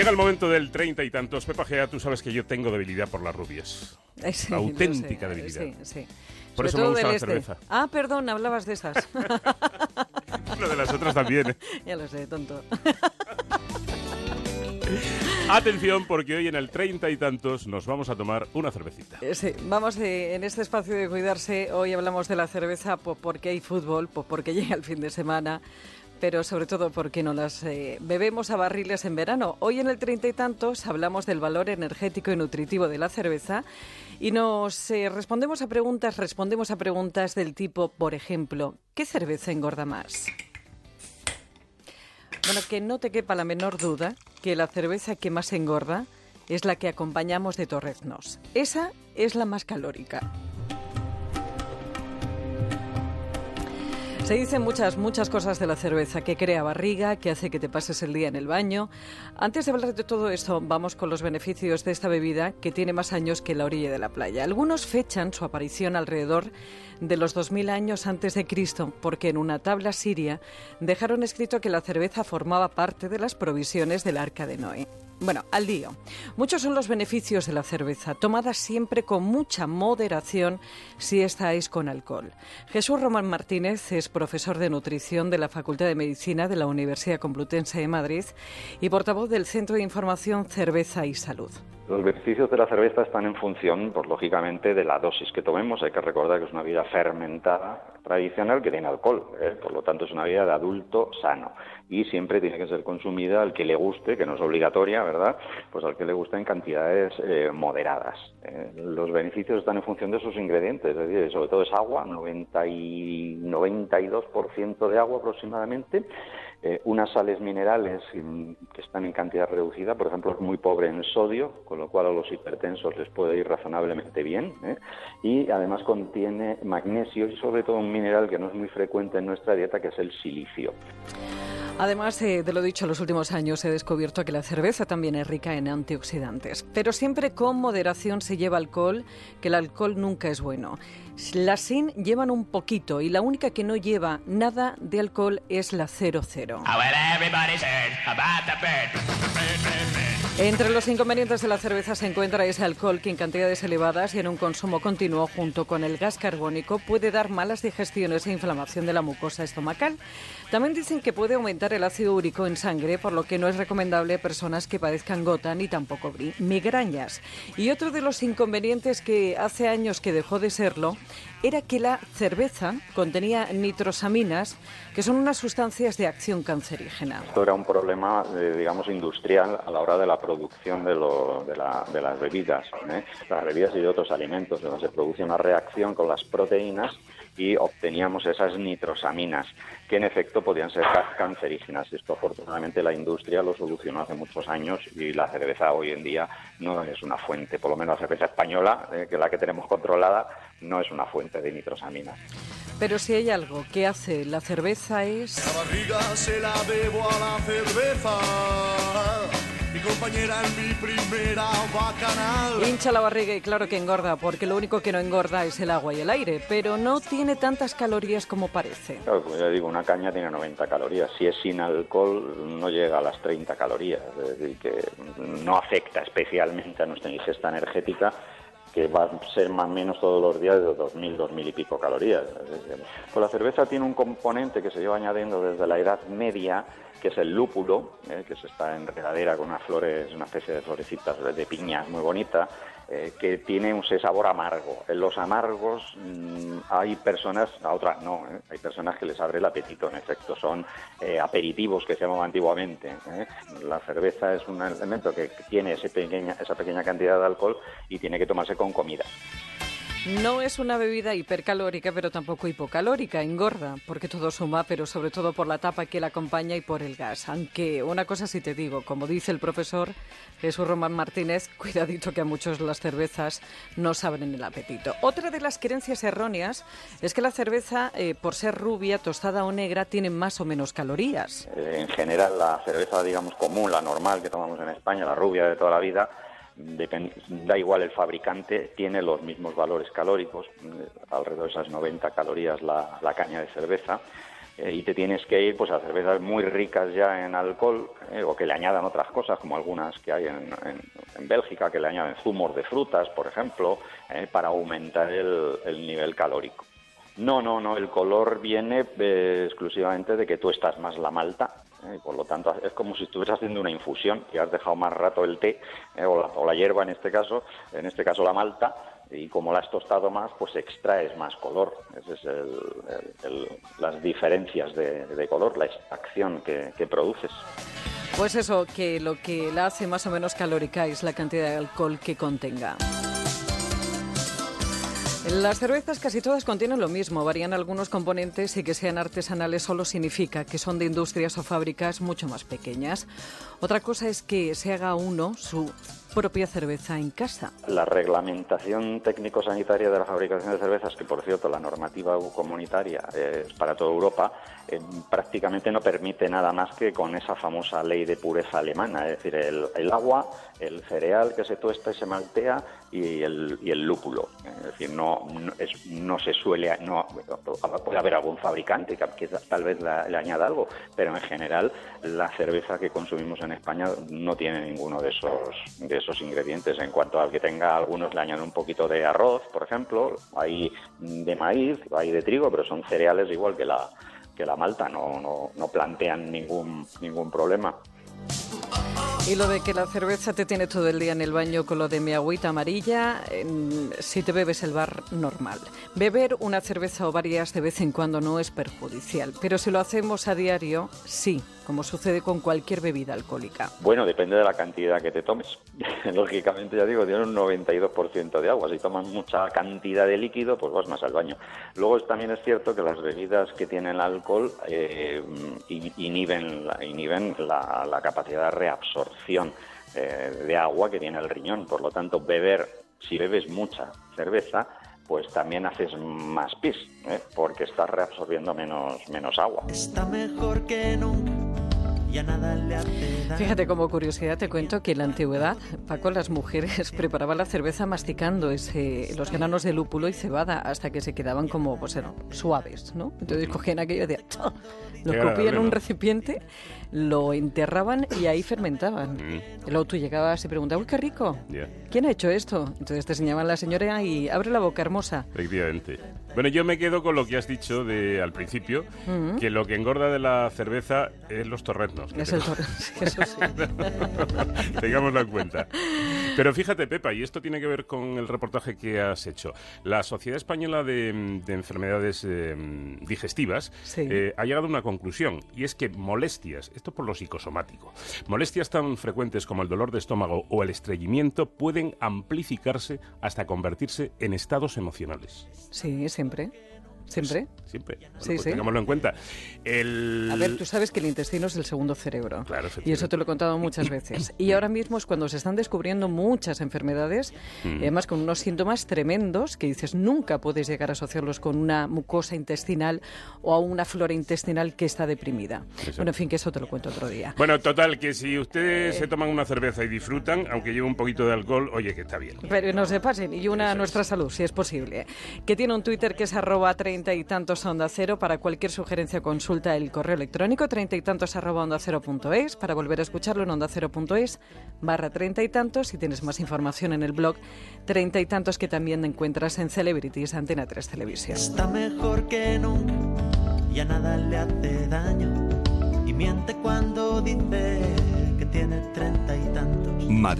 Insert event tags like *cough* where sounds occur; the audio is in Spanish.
Llega el momento del treinta y tantos. Pepa Gea, tú sabes que yo tengo debilidad por las rubias. Sí, auténtica lo sé, debilidad. Sí, sí. Por Sobre eso me gusta la este. cerveza. Ah, perdón, hablabas de esas. *laughs* Una de las otras también. ¿eh? *laughs* ya lo sé, tonto. *laughs* Atención, porque hoy en el treinta y tantos nos vamos a tomar una cervecita. Eh, Sí, vamos eh, en este espacio de cuidarse. Hoy hablamos de la cerveza po- porque hay fútbol, po- porque llega el fin de semana, pero sobre todo porque no las eh, bebemos a barriles en verano. Hoy en el treinta y tantos hablamos del valor energético y nutritivo de la cerveza y nos eh, respondemos a preguntas, respondemos a preguntas del tipo, por ejemplo, ¿qué cerveza engorda más? Bueno, que no te quepa la menor duda que la cerveza que más engorda es la que acompañamos de torreznos. Esa es la más calórica. Se dicen muchas, muchas cosas de la cerveza, que crea barriga, que hace que te pases el día en el baño. Antes de hablar de todo esto, vamos con los beneficios de esta bebida que tiene más años que la orilla de la playa. Algunos fechan su aparición alrededor de los 2000 años antes de Cristo, porque en una tabla siria dejaron escrito que la cerveza formaba parte de las provisiones del arca de Noé. Bueno, al lío. Muchos son los beneficios de la cerveza, tomada siempre con mucha moderación si estáis con alcohol. Jesús Román Martínez es profesor de nutrición de la Facultad de Medicina de la Universidad Complutense de Madrid y portavoz del Centro de Información Cerveza y Salud. Los beneficios de la cerveza están en función, pues lógicamente, de la dosis que tomemos. Hay que recordar que es una bebida fermentada tradicional que tiene alcohol, ¿eh? por lo tanto es una bebida de adulto sano y siempre tiene que ser consumida al que le guste, que no es obligatoria, Pues al que le guste en cantidades eh, moderadas. Eh, los beneficios están en función de sus ingredientes, es decir, sobre todo es agua, 90 y 92% de agua aproximadamente. Eh, unas sales minerales mm, que están en cantidad reducida, por ejemplo, es muy pobre en sodio, con lo cual a los hipertensos les puede ir razonablemente bien. ¿eh? Y además contiene magnesio y sobre todo un mineral que no es muy frecuente en nuestra dieta, que es el silicio. Además eh, de lo dicho, en los últimos años he descubierto que la cerveza también es rica en antioxidantes, pero siempre con moderación se lleva alcohol, que el alcohol nunca es bueno. Las sin llevan un poquito y la única que no lleva nada de alcohol es la 00. Entre los inconvenientes de la cerveza se encuentra ese alcohol que en cantidades elevadas y en un consumo continuo junto con el gas carbónico puede dar malas digestiones e inflamación de la mucosa estomacal. También dicen que puede aumentar el ácido úrico en sangre, por lo que no es recomendable personas que padezcan gota ni tampoco migrañas. Y otro de los inconvenientes que hace años que dejó de serlo era que la cerveza contenía nitrosaminas, que son unas sustancias de acción cancerígena. Esto era un problema, eh, digamos, industrial a la hora de la producción de, lo- de la- de las bebidas, ¿eh? las bebidas y de otros alimentos. donde se produce una reacción con las proteínas y obteníamos esas nitrosaminas, que en efecto podían ser ca- cancerígenas. Esto afortunadamente la industria lo solucionó hace muchos años y la cerveza hoy en día no es una fuente, por lo menos la cerveza española, eh, que es la que tenemos controlada, no es una fuente de nitrosaminas. Pero si hay algo que hace la cerveza es... La barriga se la debo a la cerveza. Mi compañera en mi primera bacanal. Hincha la barriga y claro que engorda, porque lo único que no engorda es el agua y el aire, pero no tiene tantas calorías como parece. Claro, pues ya digo, una caña tiene 90 calorías. Si es sin alcohol, no llega a las 30 calorías. Es decir, que no afecta especialmente a nuestra ingesta energética, que va a ser más o menos todos los días de 2.000, 2.000 y pico calorías. Pues la cerveza tiene un componente que se lleva añadiendo desde la Edad Media, que es el lúpulo, eh, que es esta enredadera con unas flores, una especie de florecitas de piñas muy bonita, eh, que tiene un sabor amargo. En los amargos mm, hay personas, a otras no, ¿eh? hay personas que les abre el apetito, en efecto, son eh, aperitivos que se llamaban antiguamente. ¿eh? La cerveza es un elemento que tiene ese pequeña, esa pequeña cantidad de alcohol y tiene que tomarse con comida. No es una bebida hipercalórica, pero tampoco hipocalórica, engorda, porque todo suma, pero sobre todo por la tapa que la acompaña y por el gas. Aunque una cosa sí te digo, como dice el profesor Jesús Román Martínez, *laughs* cuidadito que a muchos las cervezas nos abren el apetito. Otra de las creencias erróneas es que la cerveza, eh, por ser rubia, tostada o negra, tiene más o menos calorías. Eh, en general, la cerveza, digamos, común, la normal que tomamos en España, la rubia de toda la vida, da igual el fabricante, tiene los mismos valores calóricos, eh, alrededor de esas 90 calorías la, caña de cerveza, eh, y te tienes que ir pues a cervezas muy ricas ya en alcohol eh, o que le añadan otras cosas como algunas que hay en, en, Bélgica que le añaden zumos de frutas por ejemplo para aumentar el, el, nivel calórico. No no no el color viene exclusivamente de que tú estás más la malta y por lo tanto es como si estuvieras haciendo una infusión y has dejado más rato el té o la, o la hierba en este caso en este caso la malta y como la has tostado más, pues extraes más color. Esas son las diferencias de, color, la extracción que, que, produces. Pues eso, que lo que la hace más o menos calórica es la cantidad de alcohol que contenga. Las cervezas casi todas contienen lo mismo, varían algunos componentes y que sean artesanales solo significa que son de industrias o fábricas mucho más pequeñas. Otra cosa es que se haga uno su propia cerveza en casa. La reglamentación técnico-sanitaria de la fabricación de cervezas, que por cierto la normativa comunitaria es para toda Europa, eh, prácticamente no permite nada más que con esa famosa ley de pureza alemana, es decir, el, agua, el cereal que se tuesta y se maltea y el, y el lúpulo. Es decir, no, no, se suele, no, puede haber algún fabricante que, tal vez le añada algo, pero en general la cerveza que consumimos en España no tiene ninguno de esos esos ingredientes. En cuanto al que tenga, algunos le añaden un poquito de arroz, por ejemplo, hay de maíz, hay de trigo, pero son cereales igual que la, que la malta, no, no, no plantean ningún, ningún problema. Y lo de que la cerveza te tiene todo el día en el baño con lo de mi agüita amarilla, si te bebes el bar normal. Beber una cerveza o varias de vez en cuando no es perjudicial, pero si lo hacemos a diario, sí, como sucede con cualquier bebida alcohólica. Bueno, depende de la cantidad que te tomes. *laughs* Lógicamente, ya digo, tiene un 92% de agua. Si tomas mucha cantidad de líquido, pues vas más al baño. Luego también es cierto que las bebidas que tienen alcohol eh, inhiben, inhiben la, la capacidad de eh, de agua que tiene el riñón. Por lo tanto, beber, si bebes mucha cerveza, pues también haces más pis, ¿eh? porque estás reabsorbiendo menos, menos agua. Fíjate, como curiosidad te cuento que en la antigüedad, Paco, las mujeres *laughs* preparaban la cerveza masticando ese, los granos de lúpulo y cebada hasta que se quedaban como, pues, suaves, ¿no? Entonces cogían aquello de... Lo escupían en un recipiente, lo enterraban y ahí fermentaban. Mm. luego tú llegabas y preguntabas, uy, qué rico, ¿quién ha hecho esto? Entonces te enseñaban la señora y abre la boca hermosa. Efectivamente. Bueno, yo me quedo con lo que has dicho de al principio, que lo que engorda de la cerveza es los torreznos. Es el torrezno, *laughs* eso sí. *laughs* Tengámoslo en cuenta. Pero fíjate, Pepa, y esto tiene que ver con el reportaje que has hecho. La Sociedad Española de, Enfermedades eh, Digestivas eh, ha llegado a una conclusión, y es que molestias, esto por lo psicosomático, molestias tan frecuentes como el dolor de estómago o el estreñimiento pueden amplificarse hasta convertirse en estados emocionales. Sí, siempre. ¿Siempre? siempre. sí, pues Tengámoslo en cuenta. A ver, tú sabes que el intestino es el segundo cerebro. Claro, Y eso te lo he contado muchas veces. Y ahora mismo es cuando se están descubriendo muchas enfermedades, mm. además con unos síntomas tremendos que dices, nunca puedes llegar a asociarlos con una mucosa intestinal o a una flora intestinal que está deprimida. Bueno, en fin, que eso te lo cuento otro día. Bueno, total, que si ustedes se toman una cerveza y disfrutan, aunque lleve un poquito de alcohol, oye, que está bien. Pero no se pasen, y una a nuestra salud, si es posible. Que tiene un Twitter que es arroba 30 treinta y tantos Onda Cero. Para cualquier sugerencia consulta el correo electrónico treinta y tantos arroba onda cero punto es. Para volver a escucharlo en onda cero punto es barra treinta y tantos. Si tienes más información en el blog treinta y tantos que también encuentras en Celebrities Antena 3 Televisión. Está mejor que nunca, ya nada le hace daño y miente cuando dice que tiene treinta y tantos.